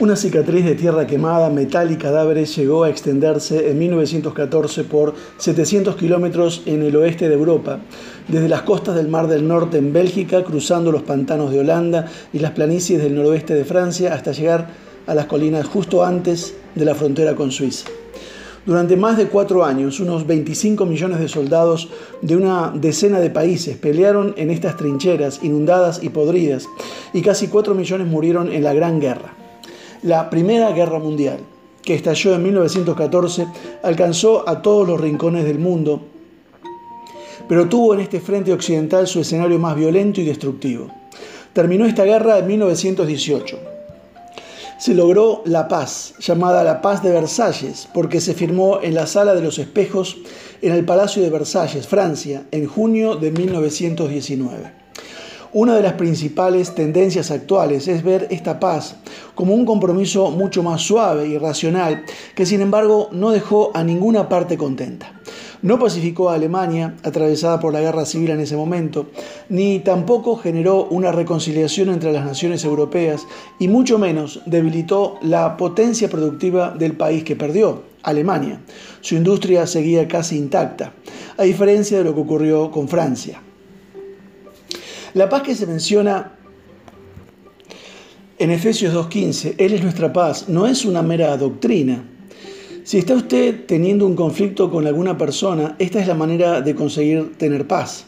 Una cicatriz de tierra quemada, metal y cadáveres llegó a extenderse en 1914 por 700 kilómetros en el oeste de Europa, desde las costas del Mar del Norte en Bélgica, cruzando los pantanos de Holanda y las planicies del noroeste de Francia hasta llegar a las colinas justo antes de la frontera con Suiza. Durante más de cuatro años, unos 25 millones de soldados de una decena de países pelearon en estas trincheras inundadas y podridas, y casi cuatro millones murieron en la Gran Guerra. La Primera Guerra Mundial, que estalló en 1914, alcanzó a todos los rincones del mundo, pero tuvo en este frente occidental su escenario más violento y destructivo. Terminó esta guerra en 1918. Se logró la paz, llamada la paz de Versalles, porque se firmó en la Sala de los Espejos en el Palacio de Versalles, Francia, en junio de 1919. Una de las principales tendencias actuales es ver esta paz como un compromiso mucho más suave y racional que sin embargo no dejó a ninguna parte contenta. No pacificó a Alemania, atravesada por la guerra civil en ese momento, ni tampoco generó una reconciliación entre las naciones europeas y mucho menos debilitó la potencia productiva del país que perdió, Alemania. Su industria seguía casi intacta, a diferencia de lo que ocurrió con Francia. La paz que se menciona en Efesios 2.15, Él es nuestra paz, no es una mera doctrina. Si está usted teniendo un conflicto con alguna persona, esta es la manera de conseguir tener paz.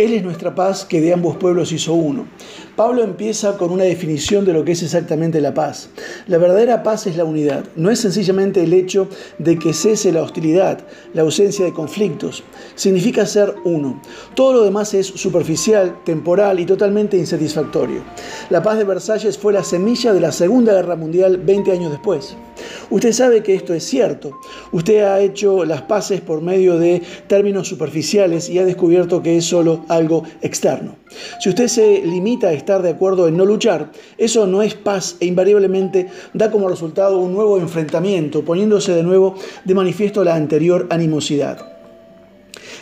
Él es nuestra paz que de ambos pueblos hizo uno. Pablo empieza con una definición de lo que es exactamente la paz. La verdadera paz es la unidad. No es sencillamente el hecho de que cese la hostilidad, la ausencia de conflictos. Significa ser uno. Todo lo demás es superficial, temporal y totalmente insatisfactorio. La paz de Versalles fue la semilla de la Segunda Guerra Mundial 20 años después. Usted sabe que esto es cierto. Usted ha hecho las paces por medio de términos superficiales y ha descubierto que es solo algo externo. Si usted se limita a estar de acuerdo en no luchar, eso no es paz e invariablemente da como resultado un nuevo enfrentamiento, poniéndose de nuevo de manifiesto la anterior animosidad.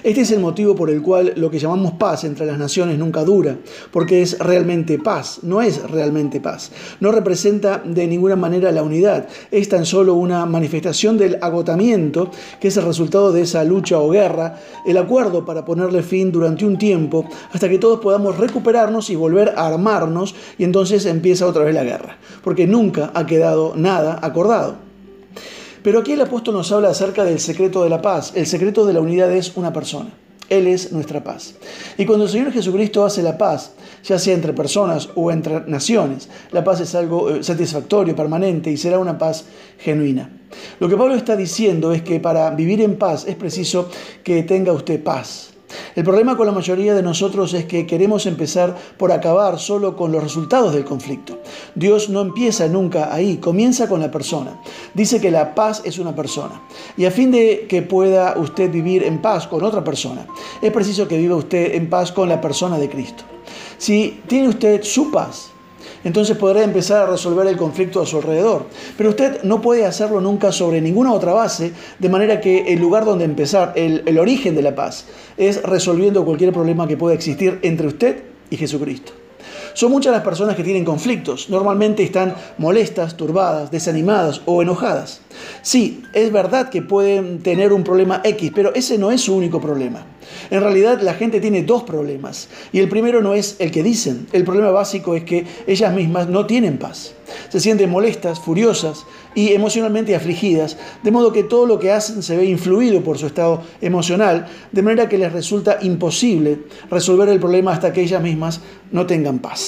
Este es el motivo por el cual lo que llamamos paz entre las naciones nunca dura, porque es realmente paz, no es realmente paz. No representa de ninguna manera la unidad, es tan solo una manifestación del agotamiento, que es el resultado de esa lucha o guerra, el acuerdo para ponerle fin durante un tiempo, hasta que todos podamos recuperarnos y volver a armarnos, y entonces empieza otra vez la guerra, porque nunca ha quedado nada acordado. Pero aquí el apóstol nos habla acerca del secreto de la paz. El secreto de la unidad es una persona. Él es nuestra paz. Y cuando el Señor Jesucristo hace la paz, ya sea entre personas o entre naciones, la paz es algo eh, satisfactorio, permanente y será una paz genuina. Lo que Pablo está diciendo es que para vivir en paz es preciso que tenga usted paz. El problema con la mayoría de nosotros es que queremos empezar por acabar solo con los resultados del conflicto. Dios no empieza nunca ahí, comienza con la persona. Dice que la paz es una persona. Y a fin de que pueda usted vivir en paz con otra persona, es preciso que viva usted en paz con la persona de Cristo. Si tiene usted su paz, entonces podrá empezar a resolver el conflicto a su alrededor. Pero usted no puede hacerlo nunca sobre ninguna otra base, de manera que el lugar donde empezar, el, origen de la paz, es resolviendo cualquier problema que pueda existir entre usted y Jesucristo. Son muchas las personas que tienen conflictos. Normalmente están molestas, turbadas, desanimadas o enojadas. Sí, es verdad que pueden tener un problema X, pero ese no es su único problema. En realidad la gente tiene dos problemas. Y el primero no es el que dicen. El problema básico es que ellas mismas no tienen paz. Se sienten molestas, furiosas y emocionalmente afligidas, de modo que todo lo que hacen se ve influido por su estado emocional, de manera que les resulta imposible resolver el problema hasta que ellas mismas no tengan paz.